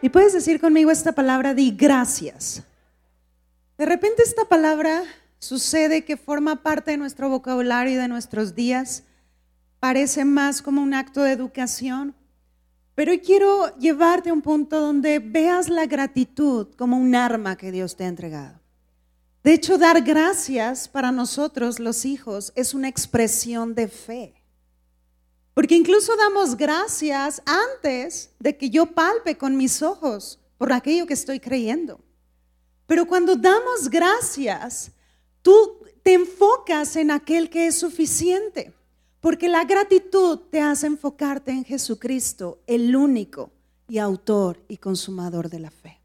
Y puedes decir conmigo esta palabra, di gracias. De repente esta palabra sucede que forma parte de nuestro vocabulario y de nuestros días. Parece más como un acto de educación. Pero hoy quiero llevarte a un punto donde veas la gratitud como un arma que Dios te ha entregado. De hecho, dar gracias para nosotros los hijos es una expresión de fe. Porque incluso damos gracias antes de que yo palpe con mis ojos por aquello que estoy creyendo. Pero cuando damos gracias, tú te enfocas en aquel que es suficiente. Porque la gratitud te hace enfocarte en Jesucristo, el único y autor y consumador de la fe.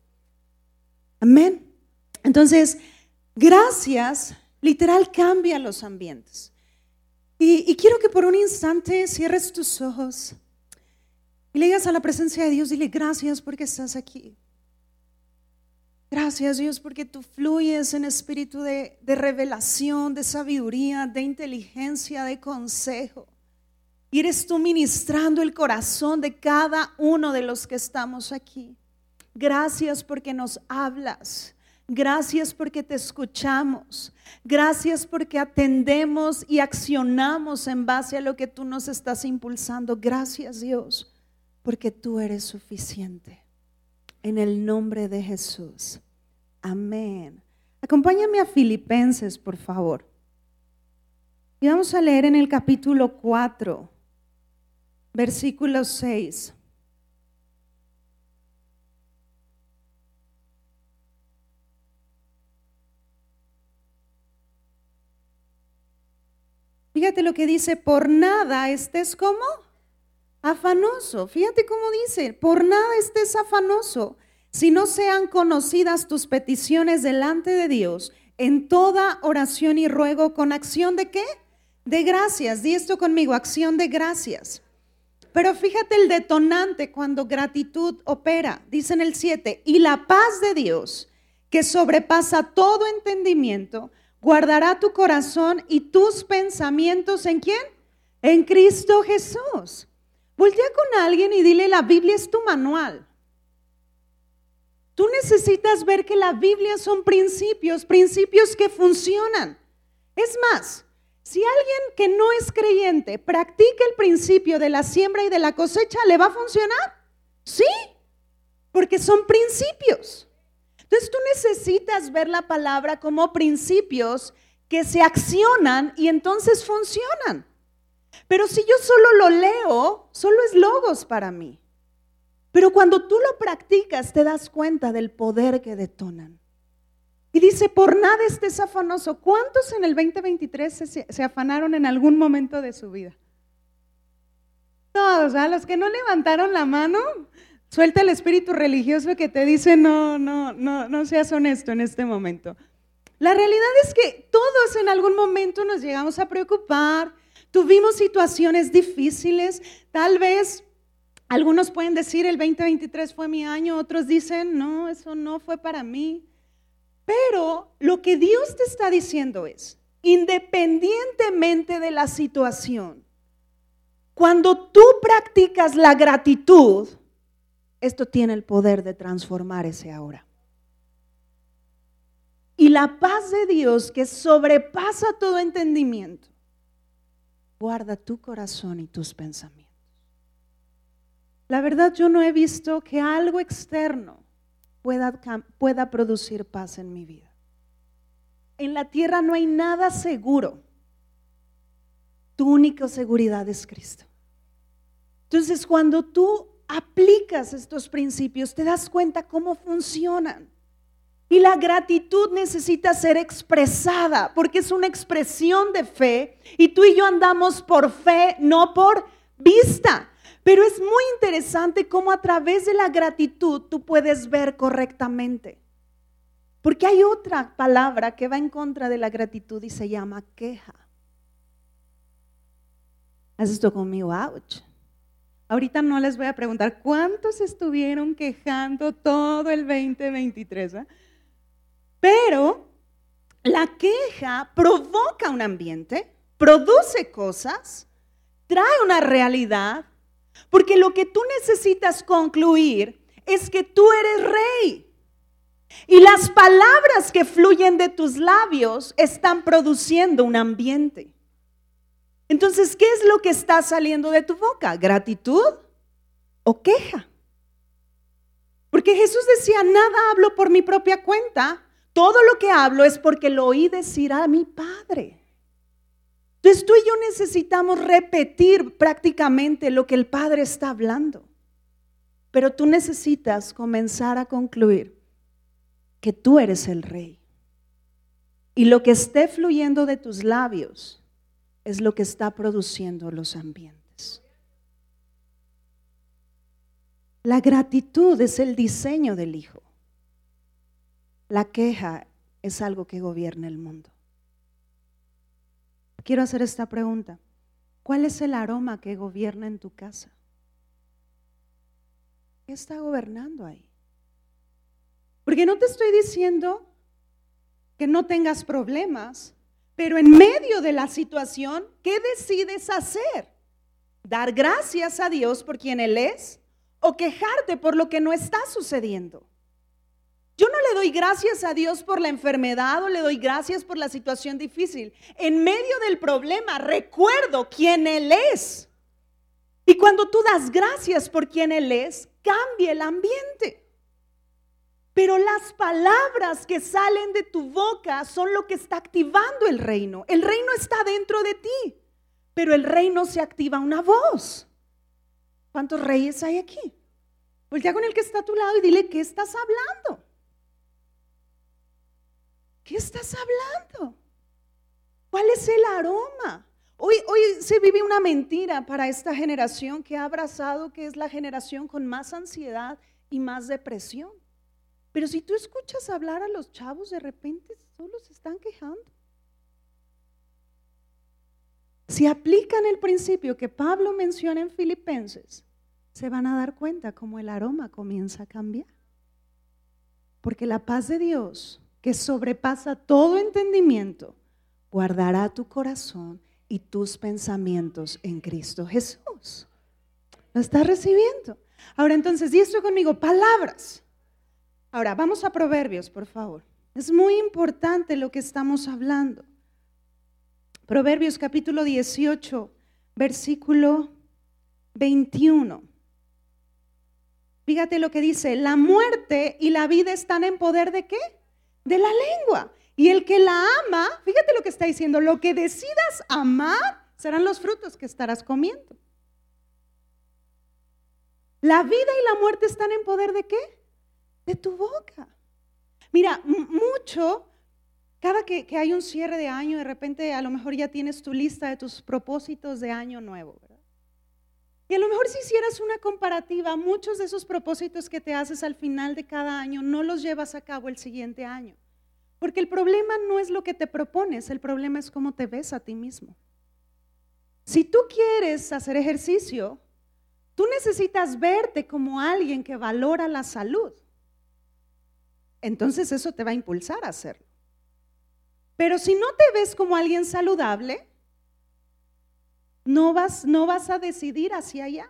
Amén. Entonces, gracias literal cambia los ambientes. Y, quiero que por un instante cierres tus ojos y le a la presencia de Dios, dile gracias porque estás aquí. Gracias Dios porque tú fluyes en espíritu de, revelación, de sabiduría, de inteligencia, de consejo. Eres tú ministrando el corazón de cada uno de los que estamos aquí. Gracias porque nos hablas. Gracias porque te escuchamos. Gracias porque atendemos y accionamos en base a lo que tú nos estás impulsando. Gracias Dios, porque tú eres suficiente. En el nombre de Jesús. Amén. Acompáñame a Filipenses, por favor. Y vamos a leer en el capítulo 4, versículo 6. Fíjate lo que dice, por nada estés como afanoso. Fíjate cómo dice, por nada estés afanoso, si no sean conocidas tus peticiones delante de Dios en toda oración y ruego con acción de qué? De gracias. Di esto conmigo, acción de gracias. Pero fíjate el detonante cuando gratitud opera. Dice en el 7, y la paz de Dios, que sobrepasa todo entendimiento, guardará tu corazón y tus pensamientos en quién? En Cristo Jesús. Voltea con alguien y dile, la Biblia es tu manual. Tú necesitas ver que la Biblia son principios, principios que funcionan. Es más, si alguien que no es creyente practica el principio de la siembra y de la cosecha, ¿le va a funcionar? Sí, porque son principios. Entonces tú necesitas ver la palabra como principios que se accionan y entonces funcionan. Pero si yo solo lo leo, solo es logos para mí. Pero cuando tú lo practicas, te das cuenta del poder que detonan. Y dice, por nada estés afanoso. ¿Cuántos en el 2023 se, se afanaron en algún momento de su vida? Todos, ¿a los que no levantaron la mano, Suelta el espíritu religioso que te dice, no, no, no, no seas honesto en este momento. La realidad es que todos en algún momento nos llegamos a preocupar, tuvimos situaciones difíciles, tal vez algunos pueden decir el 2023 fue mi año, otros dicen, no, eso no fue para mí. Pero lo que Dios te está diciendo es, independientemente de la situación, cuando tú practicas la gratitud, esto tiene el poder de transformar ese ahora. Y la paz de Dios que sobrepasa todo entendimiento, guarda tu corazón y tus pensamientos. La verdad yo no he visto que algo externo pueda, pueda producir paz en mi vida. En la tierra no hay nada seguro. Tu única seguridad es Cristo. Entonces cuando tú aplicas estos principios, te das cuenta cómo funcionan. Y la gratitud necesita ser expresada porque es una expresión de fe y tú y yo andamos por fe, no por vista. Pero es muy interesante cómo a través de la gratitud tú puedes ver correctamente. Porque hay otra palabra que va en contra de la gratitud y se llama queja. ¿Has esto conmigo? Ouch. Ahorita no les voy a preguntar cuántos estuvieron quejando todo el 2023, pero la queja provoca un ambiente, produce cosas, trae una realidad, porque lo que tú necesitas concluir es que tú eres rey. Y las palabras que fluyen de tus labios están produciendo un ambiente. Entonces, ¿qué es lo que está saliendo de tu boca? ¿Gratitud o queja? Porque Jesús decía, nada hablo por mi propia cuenta, todo lo que hablo es porque lo oí decir a mi Padre. Entonces tú y yo necesitamos repetir prácticamente lo que el Padre está hablando. Pero tú necesitas comenzar a concluir que tú eres el rey. Y lo que esté fluyendo de tus labios es lo que está produciendo los ambientes. La gratitud es el diseño del Hijo. La queja es algo que gobierna el mundo. Quiero hacer esta pregunta. ¿Cuál es el aroma que gobierna en tu casa? ¿Qué está gobernando ahí? Porque no te estoy diciendo que no tengas problemas, pero en medio de la situación, ¿qué decides hacer? ¿Dar gracias a Dios por quien Él es o quejarte por lo que no está sucediendo? Yo no le doy gracias a Dios por la enfermedad o le doy gracias por la situación difícil. En medio del problema recuerdo quién Él es. Y cuando tú das gracias por quien Él es, cambia el ambiente. Pero las palabras que salen de tu boca son lo que está activando el reino. El reino está dentro de ti, pero el reino se activa una voz. ¿Cuántos reyes hay aquí? Voltea con el que está a tu lado y dile, ¿qué estás hablando? ¿Qué estás hablando? ¿Cuál es el aroma? Hoy, hoy se vive una mentira para esta generación que ha abrazado que es la generación con más ansiedad y más depresión. Pero si tú escuchas hablar a los chavos, de repente solo se están quejando. Si aplican el principio que Pablo menciona en Filipenses, se van a dar cuenta cómo el aroma comienza a cambiar. Porque la paz de Dios, que sobrepasa todo entendimiento, guardará tu corazón y tus pensamientos en Cristo Jesús. ¿Lo estás recibiendo? Ahora entonces, di esto conmigo, palabras. Ahora, vamos a Proverbios, por favor. Es muy importante lo que estamos hablando. Proverbios capítulo 18, versículo 21. Fíjate lo que dice, la muerte y la vida están en poder de qué? De la lengua. Y el que la ama, fíjate lo que está diciendo, lo que decidas amar serán los frutos que estarás comiendo. La vida y la muerte están en poder de qué? De tu boca. Mira, mucho, cada que, hay un cierre de año, de repente a lo mejor ya tienes tu lista de tus propósitos de año nuevo, ¿verdad? Y a lo mejor si hicieras una comparativa, muchos de esos propósitos que te haces al final de cada año no los llevas a cabo el siguiente año. Porque el problema no es lo que te propones, el problema es cómo te ves a ti mismo. Si tú quieres hacer ejercicio, tú necesitas verte como alguien que valora la salud entonces eso te va a impulsar a hacerlo. Pero si no te ves como alguien saludable, no vas, no vas a decidir hacia allá.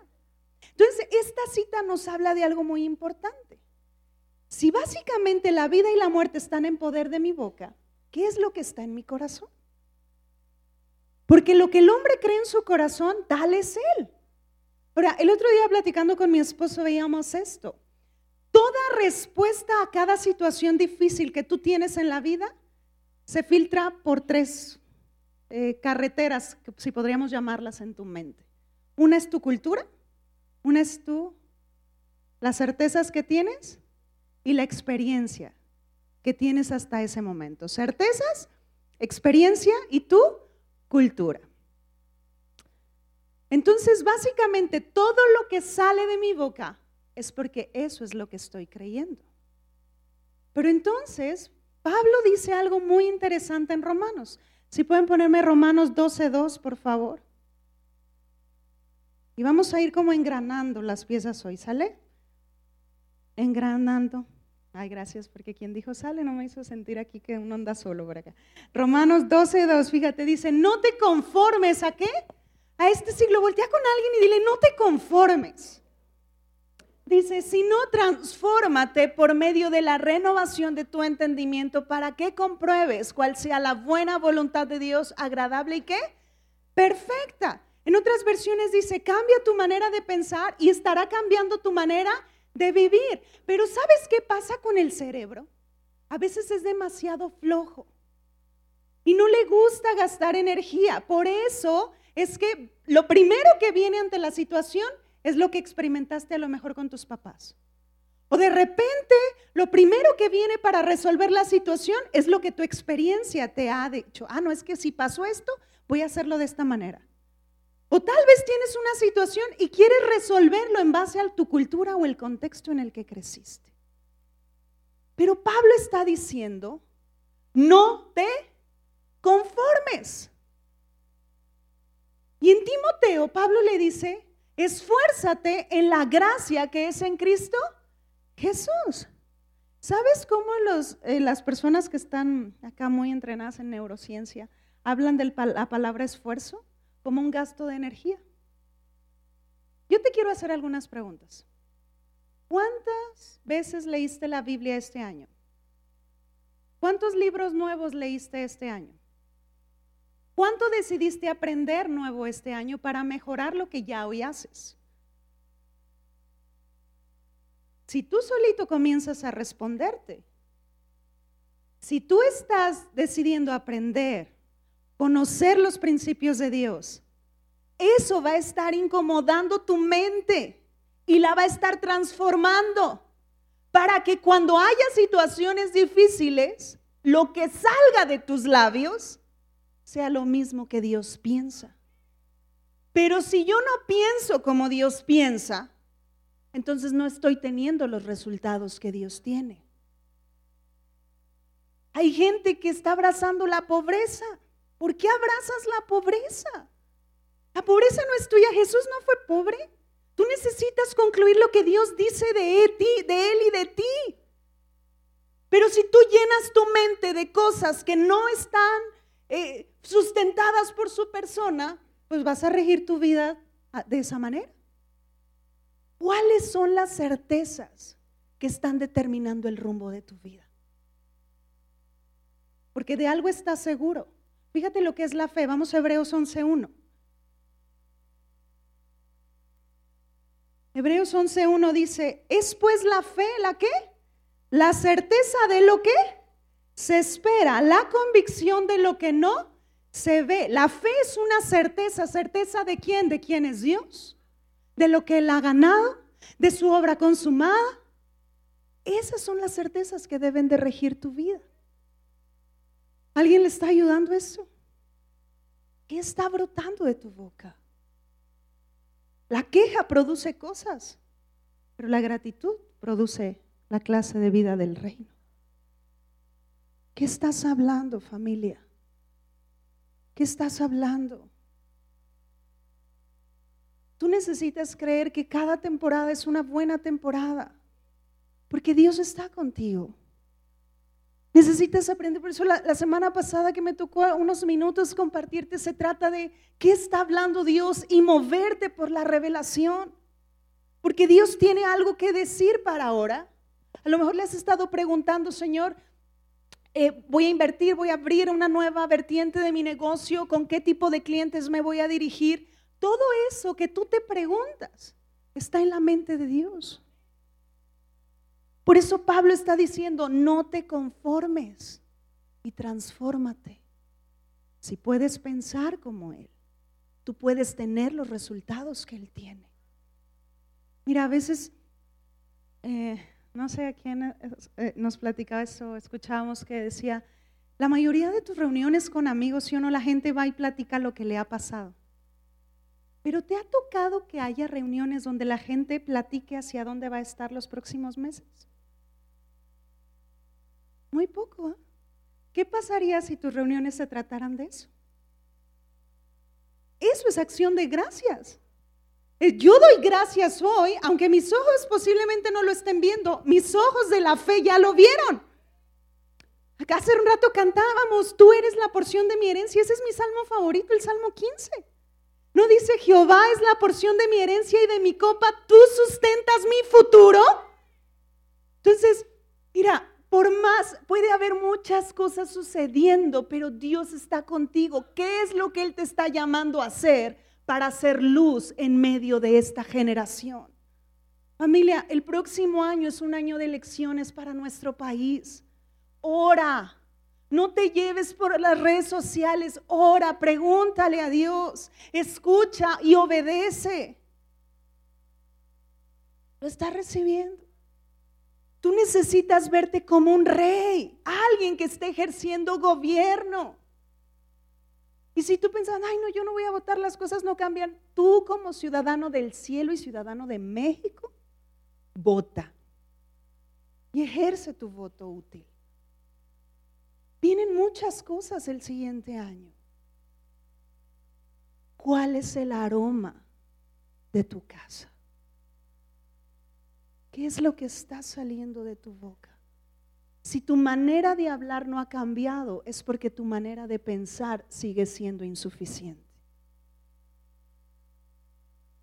Entonces, esta cita nos habla de algo muy importante. Si básicamente la vida y la muerte están en poder de mi boca, ¿qué es lo que está en mi corazón? Porque lo que el hombre cree en su corazón, tal es él. Ahora, el otro día platicando con mi esposo veíamos esto. Toda respuesta a cada situación difícil que tú tienes en la vida se filtra por tres eh, carreteras, si podríamos llamarlas en tu mente. Una es tu cultura, una es tú, las certezas que tienes y la experiencia que tienes hasta ese momento. Certezas, experiencia y tu cultura. Entonces, básicamente, todo lo que sale de mi boca es porque eso es lo que estoy creyendo. Pero entonces, Pablo dice algo muy interesante en Romanos. Si pueden ponerme Romanos 12.2, por favor. Y vamos a ir como engranando las piezas hoy, ¿sale? Engranando. Ay, gracias, porque quien dijo sale no me hizo sentir aquí que uno anda solo por acá. Romanos 12.2, fíjate, dice, no te conformes a qué? A este siglo. Voltea con alguien y dile, no te conformes Dice, si no, transfórmate por medio de la renovación de tu entendimiento para que compruebes cuál sea la buena voluntad de Dios, agradable y qué? Perfecta. En otras versiones dice, cambia tu manera de pensar y estará cambiando tu manera de vivir. Pero ¿sabes qué pasa con el cerebro? A veces es demasiado flojo y no le gusta gastar energía. Por eso es que lo primero que viene ante la situación es lo que experimentaste a lo mejor con tus papás. O de repente, lo primero que viene para resolver la situación es lo que tu experiencia te ha dicho. Ah, no, es que si pasó esto, voy a hacerlo de esta manera. O tal vez tienes una situación y quieres resolverlo en base a tu cultura o el contexto en el que creciste. Pero Pablo está diciendo, no te conformes. Y en Timoteo, Pablo le dice, esfuérzate en la gracia que es en Cristo Jesús. ¿Sabes cómo eh, las personas que están acá muy entrenadas en neurociencia hablan de la palabra esfuerzo como un gasto de energía? Yo te quiero hacer algunas preguntas. ¿Cuántas veces leíste la Biblia este año? ¿Cuántos libros nuevos leíste este año? ¿Cuánto decidiste aprender nuevo este año para mejorar lo que ya hoy haces? Si tú solito comienzas a responderte, si tú estás decidiendo aprender, conocer los principios de Dios, eso va a estar incomodando tu mente y la va a estar transformando para que cuando haya situaciones difíciles, lo que salga de tus labios sea lo mismo que Dios piensa. Pero si yo no pienso como Dios piensa, entonces no estoy teniendo los resultados que Dios tiene. Hay gente que está abrazando la pobreza. ¿Por qué abrazas la pobreza? La pobreza no es tuya. Jesús no fue pobre. Tú necesitas concluir lo que Dios dice de él y de ti. Pero si tú llenas tu mente de cosas que no están eh, sustentadas por su persona, pues vas a regir tu vida de esa manera. ¿Cuáles son las certezas que están determinando el rumbo de tu vida? Porque de algo estás seguro. Fíjate lo que es la fe. Vamos a Hebreos 11.1. Hebreos 11.1 dice, ¿es pues la fe la qué? La certeza de lo que se espera, la convicción de lo que no se ve. La fe es una certeza, certeza de quién, de quién es Dios, de lo que Él ha ganado, de su obra consumada. Esas son las certezas que deben de regir tu vida. ¿Alguien le está ayudando eso? ¿Qué está brotando de tu boca? La queja produce cosas, pero la gratitud produce la clase de vida del reino. ¿Qué estás hablando, familia? ¿Qué estás hablando? Tú necesitas creer que cada temporada es una buena temporada, porque Dios está contigo. Necesitas aprender, por eso la, semana pasada que me tocó unos minutos compartirte, se trata de qué está hablando Dios y moverte por la revelación. Porque Dios tiene algo que decir para ahora. A lo mejor le has estado preguntando, Señor, eh, voy a invertir, voy a abrir una nueva vertiente de mi negocio, con qué tipo de clientes me voy a dirigir. Todo eso que tú te preguntas está en la mente de Dios. Por eso Pablo está diciendo, no te conformes y transfórmate. Si puedes pensar como Él, tú puedes tener los resultados que Él tiene. Mira, a veces, eh, no sé a quién eh, eh, nos platicaba eso, escuchábamos que decía, la mayoría de tus reuniones con amigos, si o no, la gente va y platica lo que le ha pasado. Pero ¿te ha tocado que haya reuniones donde la gente platique hacia dónde va a estar los próximos meses? Muy poco. ¿eh? ¿Qué pasaría si tus reuniones se trataran de eso? Eso es acción de gracias. Eh, yo doy gracias hoy, aunque mis ojos posiblemente no lo estén viendo, mis ojos de la fe ya lo vieron. Acá hace un rato cantábamos, tú eres la porción de mi herencia, ese es mi salmo favorito, el Salmo 15. ¿No dice Jehová es la porción de mi herencia y de mi copa? ¿Tú sustentas mi futuro? Entonces, mira, por más, puede haber muchas cosas sucediendo, pero Dios está contigo. ¿Qué es lo que Él te está llamando a hacer para hacer luz en medio de esta generación? Familia, el próximo año es un año de elecciones para nuestro país. Ora, no te lleves por las redes sociales, ora, pregúntale a Dios, escucha y obedece. Lo está recibiendo. Tú necesitas verte como un rey, alguien que esté ejerciendo gobierno. Y si tú piensas, ay, no, yo no voy a votar, las cosas no cambian. Tú como ciudadano del cielo y ciudadano de México, vota y ejerce tu voto útil. Vienen muchas cosas el siguiente año. ¿Cuál es el aroma de tu casa? ¿Qué es lo que está saliendo de tu boca? Si tu manera de hablar no ha cambiado, es porque tu manera de pensar sigue siendo insuficiente.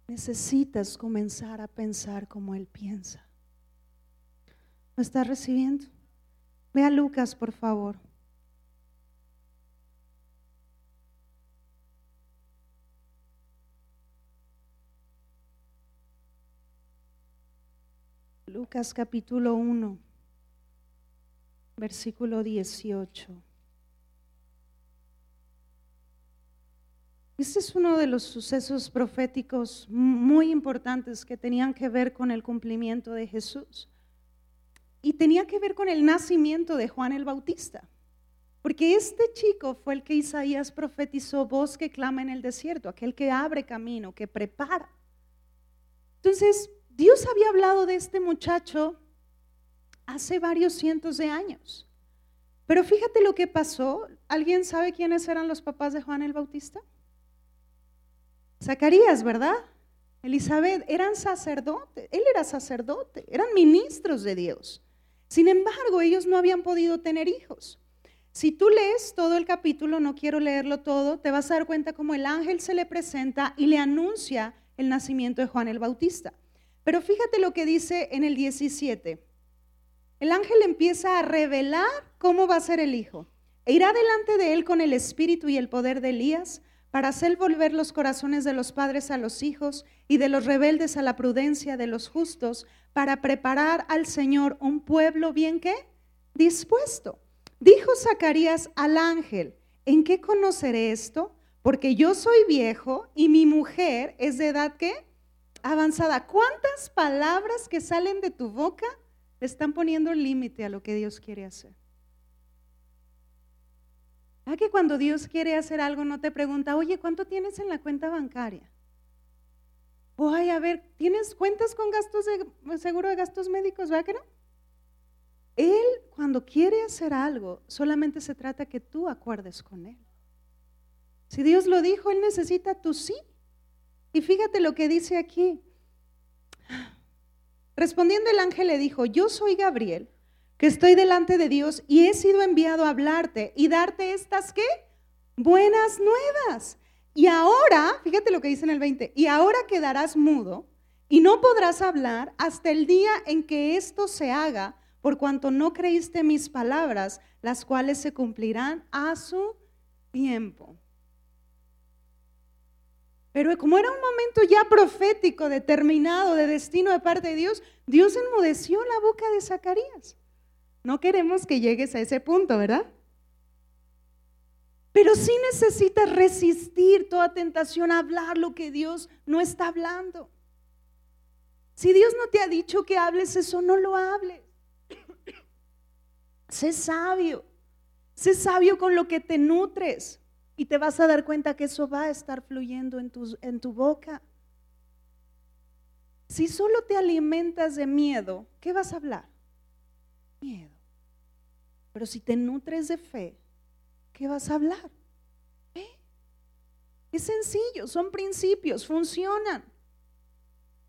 Necesitas comenzar a pensar como Él piensa. ¿Lo estás recibiendo? Ve a Lucas, por favor. Lucas capítulo 1, versículo 18. Este es uno de los sucesos proféticos muy importantes que tenían que ver con el cumplimiento de Jesús. Y tenía que ver con el nacimiento de Juan el Bautista. Porque este chico fue el que Isaías profetizó, voz que clama en el desierto, aquel que abre camino, que prepara. Entonces, Dios había hablado de este muchacho hace varios cientos de años. Pero fíjate lo que pasó. ¿Alguien sabe quiénes eran los papás de Juan el Bautista? Zacarías, ¿verdad? Elizabeth, eran sacerdotes, él era sacerdote, eran ministros de Dios. Sin embargo, ellos no habían podido tener hijos. Si tú lees todo el capítulo, no quiero leerlo todo, te vas a dar cuenta cómo el ángel se le presenta y le anuncia el nacimiento de Juan el Bautista. Pero fíjate lo que dice en el 17. El ángel empieza a revelar cómo va a ser el hijo. E irá delante de él con el espíritu y el poder de Elías para hacer volver los corazones de los padres a los hijos y de los rebeldes a la prudencia de los justos, para preparar al Señor un pueblo bien que dispuesto. Dijo Zacarías al ángel, ¿en qué conoceré esto? Porque yo soy viejo y mi mujer es de edad que avanzada. ¿Cuántas palabras que salen de tu boca le están poniendo límite a lo que Dios quiere hacer? ¿A que cuando Dios quiere hacer algo no te pregunta, oye, ¿cuánto tienes en la cuenta bancaria? Voy a ver, ¿tienes cuentas con gastos de seguro de gastos médicos? ¿Verdad que no? Él cuando quiere hacer algo, solamente se trata que tú acuerdes con Él. Si Dios lo dijo, Él necesita tu sí. Y fíjate lo que dice aquí. Respondiendo el ángel le dijo, yo soy Gabriel, que estoy delante de Dios y he sido enviado a hablarte y darte estas qué? Buenas nuevas. Y ahora, fíjate lo que dice en el 20, y ahora quedarás mudo y no podrás hablar hasta el día en que esto se haga, por cuanto no creíste mis palabras, las cuales se cumplirán a su tiempo. Pero como era un momento ya profético, determinado, de destino de parte de Dios, Dios enmudeció la boca de Zacarías. No queremos que llegues a ese punto, ¿verdad? Pero sí necesitas resistir toda tentación a hablar lo que Dios no está hablando. Si Dios no te ha dicho que hables eso, no lo hables. sé sabio. Sé sabio con lo que te nutres y te vas a dar cuenta que eso va a estar fluyendo en tu, en tu boca. Si solo te alimentas de miedo, ¿qué vas a hablar? Miedo. Pero si te nutres de fe, ¿qué vas a hablar? ¿Eh? Es sencillo, son principios, funcionan.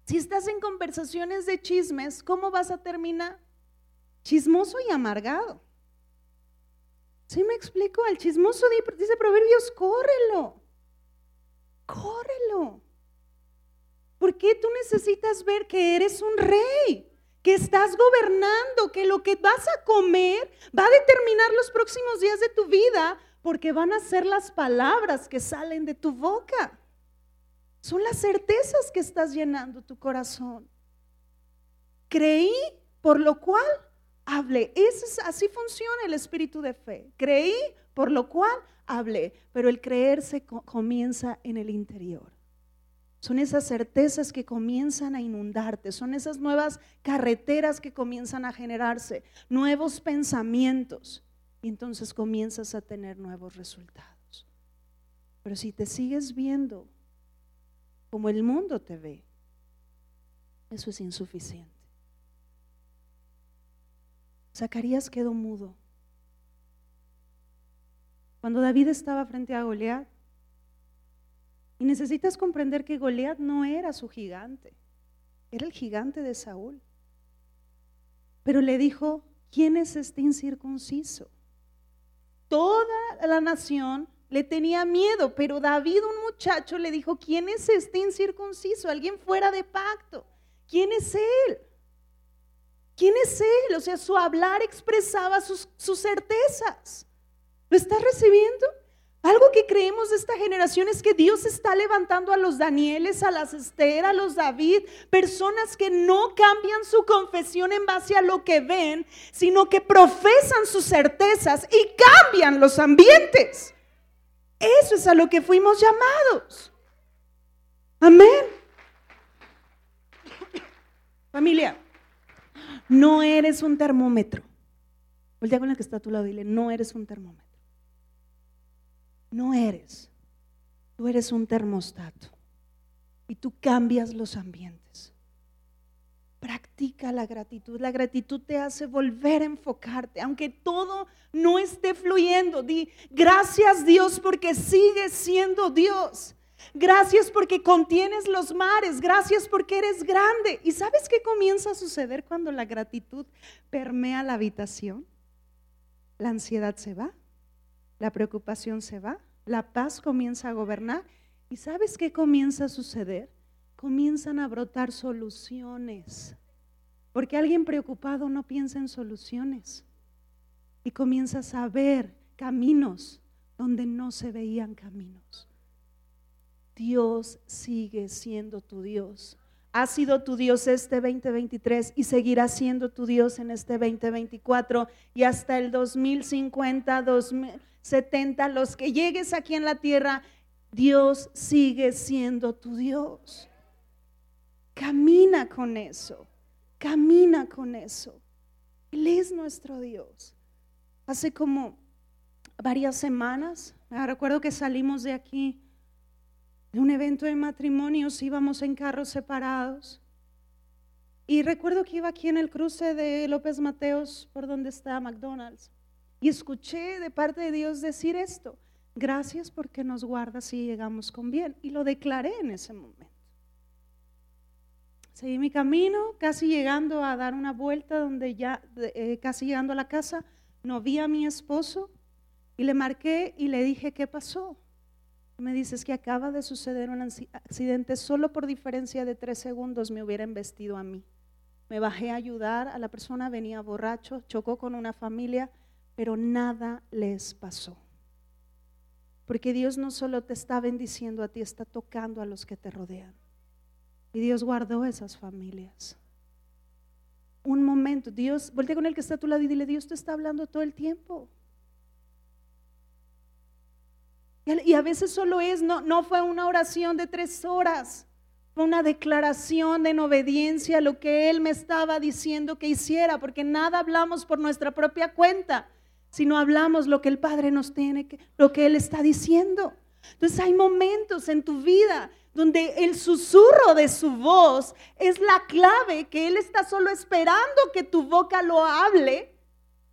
Si estás en conversaciones de chismes, ¿cómo vas a terminar? Chismoso y amargado. ¿Sí me explico? El chismoso dice Proverbios, córrelo. Córrelo. Porque tú necesitas ver que eres un rey, que estás gobernando, que lo que vas a comer va a determinar los próximos días de tu vida, porque van a ser las palabras que salen de tu boca. Son las certezas que estás llenando tu corazón. Creí, por lo cual hablé. Es, así funciona el espíritu de fe. Creí, por lo cual hablé. Pero el creer se comienza en el interior. Son esas certezas que comienzan a inundarte, son esas nuevas carreteras que comienzan a generarse, nuevos pensamientos. Y entonces comienzas a tener nuevos resultados. Pero si te sigues viendo como el mundo te ve, eso es insuficiente. Zacarías quedó mudo. Cuando David estaba frente a Goliat, y necesitas comprender que Goliat no era su gigante, era el gigante de Saúl. Pero le dijo, ¿quién es este incircunciso? Toda la nación le tenía miedo, pero David, un muchacho, le dijo, ¿quién es este incircunciso? Alguien fuera de pacto. ¿Quién es él? ¿Quién es él? O sea, su hablar expresaba sus, sus certezas. ¿Lo estás recibiendo? Algo que creemos de esta generación es que Dios está levantando a los Danieles, a las Esther, a los David, personas que no cambian su confesión en base a lo que ven, sino que profesan sus certezas y cambian los ambientes. Eso es a lo que fuimos llamados. Amén. Familia, no eres un termómetro. Voltea con el que está a tu lado, dile, no eres un termómetro. No eres. Tú eres un termostato. Y tú cambias los ambientes. Practica la gratitud. La gratitud te hace volver a enfocarte. Aunque todo no esté fluyendo, di gracias Dios porque sigues siendo Dios. Gracias porque contienes los mares. Gracias porque eres grande. ¿Y sabes qué comienza a suceder cuando la gratitud permea la habitación? La ansiedad se va, la preocupación se va, la paz comienza a gobernar. ¿Y sabes qué comienza a suceder? Comienzan a brotar soluciones. Porque alguien preocupado no piensa en soluciones. Y comienzas a ver caminos donde no se veían caminos. Dios sigue siendo tu Dios. Ha sido tu Dios este 2023 y seguirá siendo tu Dios en este 2024 y hasta el 2050, 2070, los que llegues aquí en la tierra, Dios sigue siendo tu Dios. Camina con eso. Camina con eso. Él es nuestro Dios. Hace como varias semanas, me recuerdo que salimos de aquí, de un evento de matrimonios, íbamos en carros separados. Y recuerdo que iba aquí en el cruce de López Mateos, por donde está McDonald's. Y escuché de parte de Dios decir esto, gracias porque nos guardas y llegamos con bien. Y lo declaré en ese momento. Seguí mi camino, casi llegando a dar una vuelta donde ya, eh, casi llegando a la casa, no vi a mi esposo y le marqué y le dije, ¿qué pasó? Me dices que acaba de suceder un accidente, solo por diferencia de tres segundos me hubiera embestido a mí. Me bajé a ayudar a la persona, venía borracho, chocó con una familia, pero nada les pasó. Porque Dios no solo te está bendiciendo a ti, está tocando a los que te rodean. Y Dios guardó esas familias. Un momento, Dios, voltea con el que está a tu lado y dile, Dios te está hablando todo el tiempo. Y a veces solo es, no, no fue una oración de tres horas, fue una declaración de obediencia a lo que Él me estaba diciendo que hiciera, porque nada hablamos por nuestra propia cuenta, sino hablamos lo que el Padre nos tiene, lo que Él está diciendo. Entonces hay momentos en tu vida donde el susurro de su voz es la clave, que Él está solo esperando que tu boca lo hable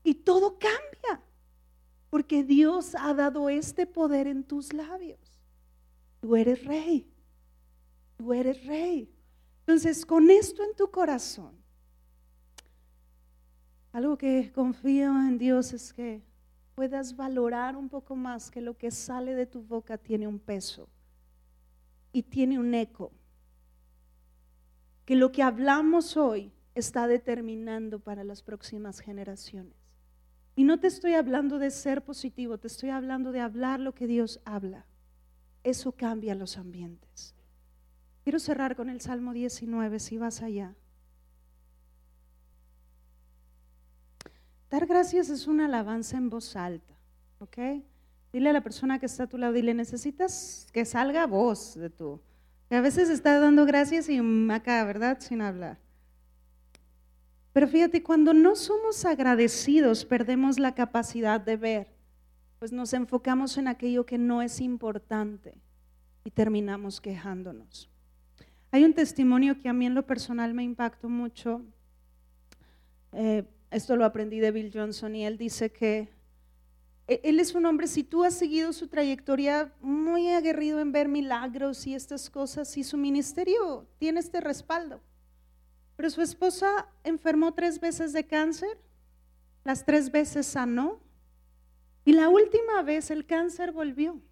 y todo cambia. Porque Dios ha dado este poder en tus labios. Tú eres rey. Tú eres rey. Entonces, con esto en tu corazón, algo que confío en Dios es que puedas valorar un poco más que lo que sale de tu boca tiene un peso y tiene un eco. Que lo que hablamos hoy está determinando para las próximas generaciones. Y no te estoy hablando de ser positivo, te estoy hablando de hablar lo que Dios habla. Eso cambia los ambientes. Quiero cerrar con el Salmo 19, si vas allá. Dar gracias es una alabanza en voz alta, ¿ok? Dile a la persona que está a tu lado, dile, necesitas que salga voz de tú. Que a veces está dando gracias y acá, ¿verdad? Sin hablar. Pero fíjate, cuando no somos agradecidos, perdemos la capacidad de ver, pues nos enfocamos en aquello que no es importante y terminamos quejándonos. Hay un testimonio que a mí en lo personal me impactó mucho. Eh, esto lo aprendí de Bill Johnson y él dice que e, él es un hombre, si tú has seguido su trayectoria muy aguerrido en ver milagros y estas cosas, y su ministerio tiene este respaldo. Pero su esposa enfermó tres veces de cáncer, las tres veces sanó, y la última vez el cáncer volvió.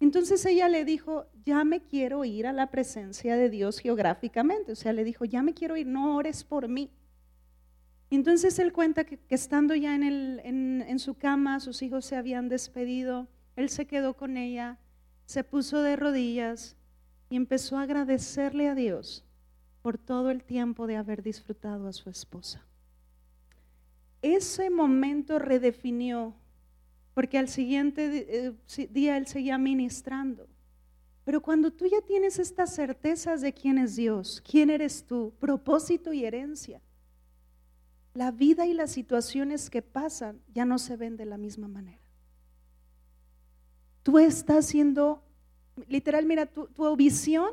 Entonces ella le dijo, ya me quiero ir a la presencia de Dios geográficamente. O sea, le dijo, ya me quiero ir, no ores por mí. Entonces él cuenta que, estando ya en, su cama, sus hijos se habían despedido, él se quedó con ella, se puso de rodillas y empezó a agradecerle a Dios por todo el tiempo de haber disfrutado a su esposa. Ese momento redefinió, porque al siguiente eh, día él seguía ministrando. Pero cuando tú ya tienes estas certezas de quién es Dios, quién eres tú, propósito y herencia, la vida y las situaciones que pasan ya no se ven de la misma manera. Tú estás siendo, literal, mira, tu, tu visión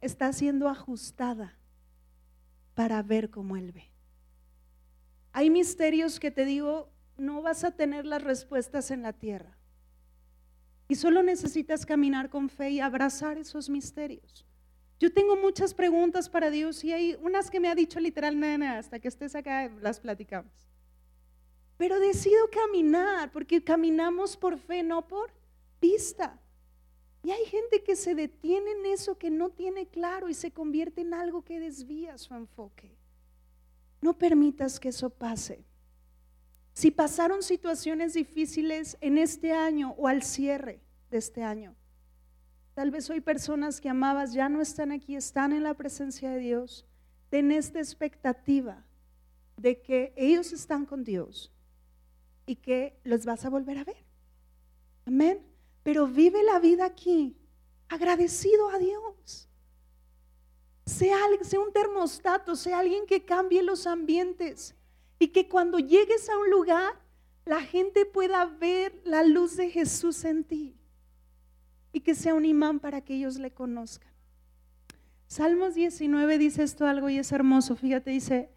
está siendo ajustada para ver cómo Él ve. Hay misterios que te digo, no vas a tener las respuestas en la tierra. Y solo necesitas caminar con fe y abrazar esos misterios. Yo tengo muchas preguntas para Dios y hay unas que me ha dicho literalmente hasta que estés acá las platicamos. Pero decido caminar porque caminamos por fe, no por vista. Y hay gente que se detiene en eso que no tiene claro y se convierte en algo que desvía su enfoque. No permitas que eso pase. Si pasaron situaciones difíciles en este año o al cierre de este año, Tal vez hoy personas que amabas ya no están aquí, están en la presencia de Dios. Ten esta expectativa de que ellos están con Dios y que los vas a volver a ver. Amén. Pero vive la vida aquí agradecido a Dios. Sea, un termostato, sea alguien que cambie los ambientes y que cuando llegues a un lugar la gente pueda ver la luz de Jesús en ti y que sea un imán para que ellos le conozcan. Salmos 19 dice esto algo y es hermoso. Fíjate, dice,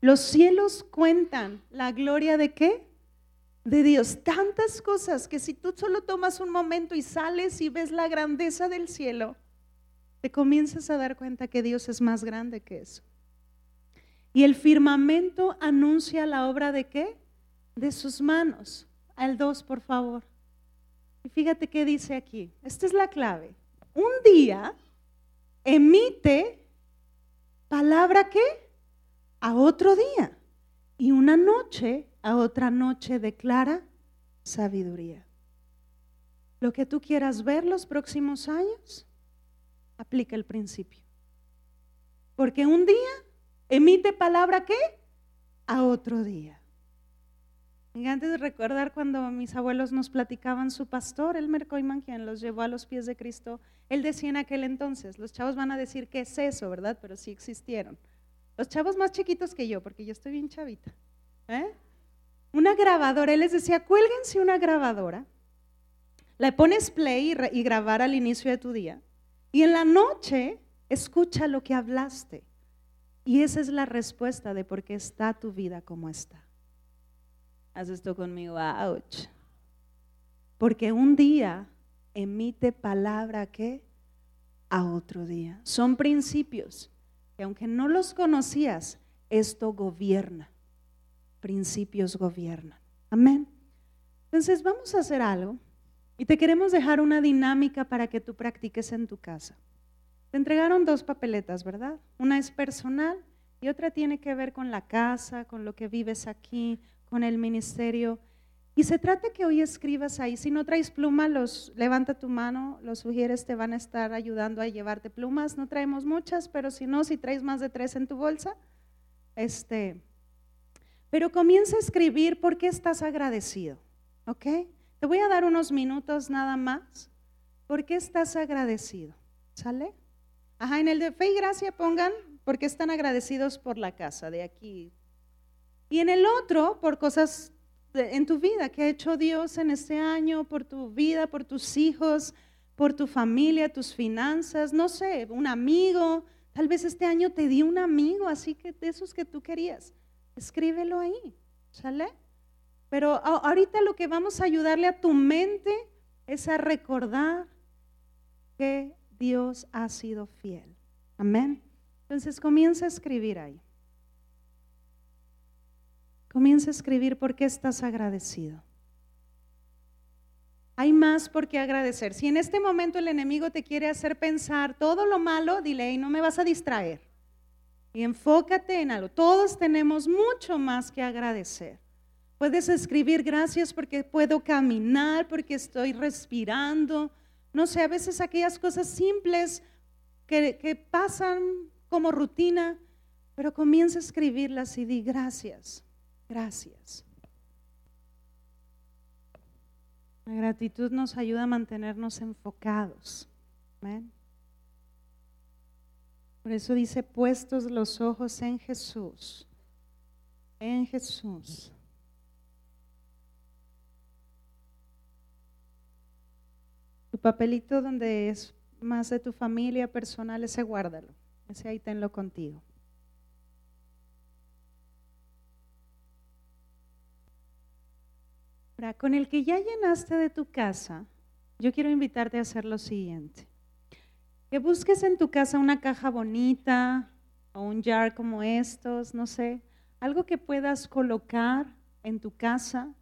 los cielos cuentan la gloria de qué? De Dios. Tantas cosas que si tú solo tomas un momento y sales y ves la grandeza del cielo, te comienzas a dar cuenta que Dios es más grande que eso. Y el firmamento anuncia la obra de qué? De sus manos. Al 2, por favor. Y fíjate qué dice aquí. Esta es la clave. Un día emite palabra qué? A otro día. Y una noche a otra noche declara sabiduría. Lo que tú quieras ver los próximos años, aplica el principio. Porque un día emite palabra qué? A otro día. Y antes de recordar cuando mis abuelos nos platicaban su pastor, el Mercoiman, quien los llevó a los pies de Cristo, él decía en aquel entonces, los chavos van a decir que es eso, ¿verdad? Pero sí existieron. Los chavos más chiquitos que yo, porque yo estoy bien chavita. ¿eh? Una grabadora, él les decía, cuélguense una grabadora, le pones play y, y grabar al inicio de tu día, y en la noche escucha lo que hablaste. Y esa es la respuesta de por qué está tu vida como está. Haz esto conmigo, ouch. Porque un día emite palabra que a otro día. Son principios que aunque no los conocías, esto gobierna. Principios gobiernan. Amén. Entonces vamos a hacer algo y te queremos dejar una dinámica para que tú practiques en tu casa. Te entregaron dos papeletas, ¿verdad? Una es personal y otra tiene que ver con la casa, con lo que vives aquí, con el ministerio. Y se trata que hoy escribas ahí. Si no traes pluma, los, levanta tu mano, los sugieres te van a estar ayudando a llevarte plumas. No traemos muchas, pero si no, si traes más de tres en tu bolsa, este, pero comienza a escribir por qué estás agradecido, ¿ok? Te voy a dar unos minutos nada más. ¿Por qué estás agradecido? ¿Sale? Ajá, en el de fe y gracia pongan por qué están agradecidos por la casa de aquí. Y en el otro, por cosas en tu vida que ha hecho Dios en este año, por tu vida, por tus hijos, por tu familia, tus finanzas, no sé, un amigo. Tal vez este año te dio un amigo, así que de esos que tú querías. Escríbelo ahí, ¿sale? Pero ahorita lo que vamos a ayudarle a tu mente es a recordar que Dios ha sido fiel. Amén. Entonces comienza a escribir ahí. Comienza a escribir por qué estás agradecido. Hay más por qué agradecer. Si en este momento el enemigo te quiere hacer pensar todo lo malo, dile, y no me vas a distraer. Y enfócate en algo. Todos tenemos mucho más que agradecer. Puedes escribir gracias porque puedo caminar, porque estoy respirando. No sé, a veces aquellas cosas simples que, que pasan como rutina, pero comienza a escribirlas y di gracias. Gracias. La gratitud nos ayuda a mantenernos enfocados. Por eso dice, puestos los ojos en Jesús. En Jesús. Tu papelito donde es más de tu familia personal, ese guárdalo. Ese ahí tenlo contigo. Con el que ya llenaste de tu casa, yo quiero invitarte a hacer lo siguiente. Que busques en tu casa una caja bonita o un jar como estos, no sé, algo que puedas colocar en tu casa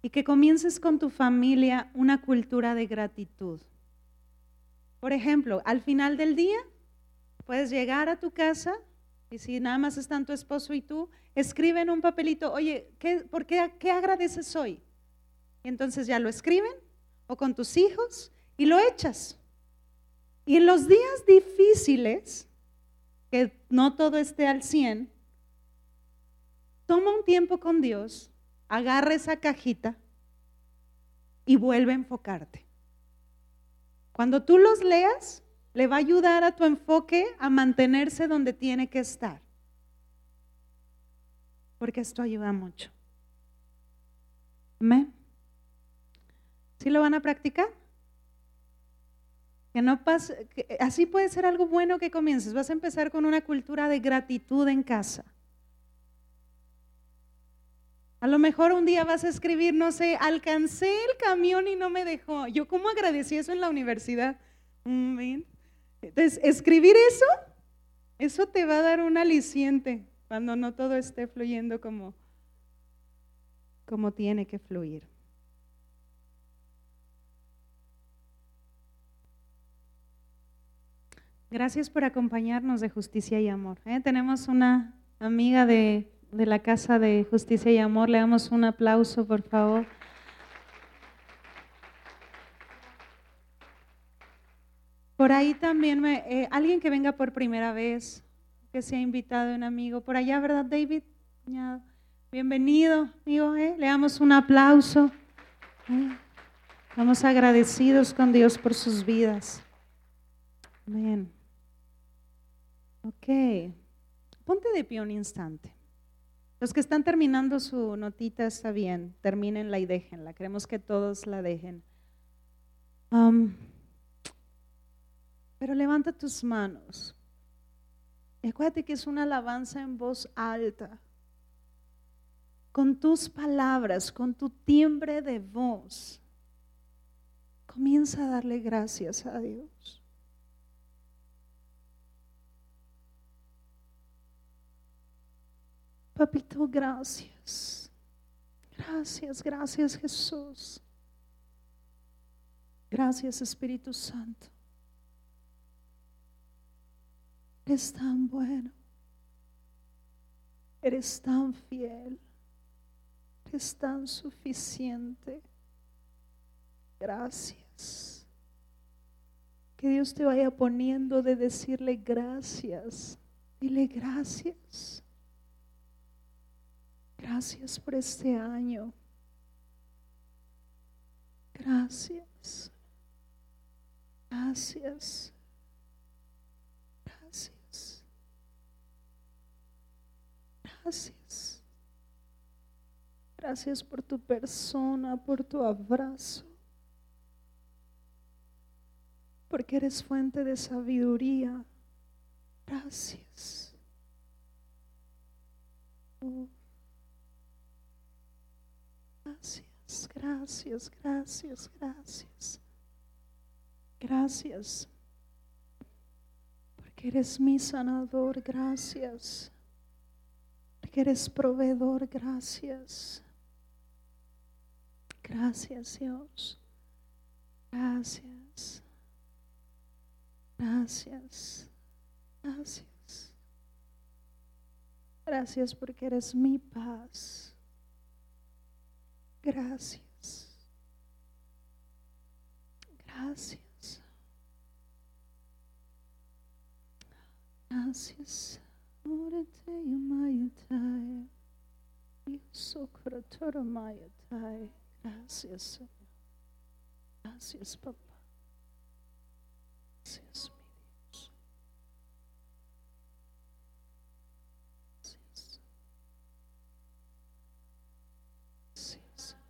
y que comiences con tu familia una cultura de gratitud. Por ejemplo, al final del día puedes llegar a tu casa y si nada más están tu esposo y tú, escribe en un papelito, oye, ¿qué, ¿por qué, qué agradeces hoy? Y entonces ya lo escriben o con tus hijos y lo echas. Y en los días difíciles, que no todo esté al 100, toma un tiempo con Dios, agarra esa cajita y vuelve a enfocarte. Cuando tú los leas, le va a ayudar a tu enfoque a mantenerse donde tiene que estar. Porque esto ayuda mucho. Amén. ¿Sí lo van a practicar? Que no pase, así puede ser algo bueno que comiences. Vas a empezar con una cultura de gratitud en casa. A lo mejor un día vas a escribir, no sé, alcancé el camión y no me dejó. Yo cómo agradecí eso en la universidad. Entonces, escribir eso, eso te va a dar un aliciente cuando no todo esté fluyendo como, como tiene que fluir. Gracias por acompañarnos de Justicia y Amor. ¿eh? Tenemos una amiga de, la Casa de Justicia y Amor. Le damos un aplauso, por favor. Por ahí también, eh, alguien que venga por primera vez, que se ha invitado un amigo. Por allá, ¿verdad, David? Bienvenido, amigo. ¿eh? Le damos un aplauso. Estamos agradecidos con Dios por sus vidas. Amén. Ok, ponte de pie un instante. Los que están terminando su notita está bien, termínenla y déjenla. Queremos que todos la dejen. pero levanta tus manos. Y acuérdate que es una alabanza en voz alta. Con tus palabras, con tu timbre de voz. Comienza a darle gracias a Dios. Papito, gracias. Gracias, gracias Jesús. Gracias Espíritu Santo. Eres tan bueno. Eres tan fiel. Eres tan suficiente. Gracias. Que Dios te vaya poniendo de decirle gracias. Dile gracias. Gracias por este año. Gracias. Gracias. Gracias. Gracias. Gracias por tu persona, por tu abrazo. Porque eres fuente de sabiduría. Gracias. Oh. Gracias, gracias, gracias, gracias. Porque eres mi sanador, gracias. Porque eres proveedor, gracias. Gracias, Dios. Gracias. Gracias. Gracias. Gracias porque eres mi paz. Gracias. Gracias. Gracias. Orete yamayatai. Yusokratora mayatai. Gracias, Señor. Gracias, papá. Gracias, mi Dios. Gracias. Gracias, Señor.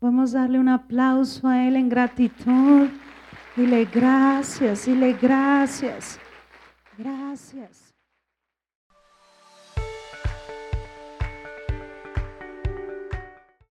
Vamos a darle un aplauso a Él en gratitud. Dile gracias, dile gracias. Gracias.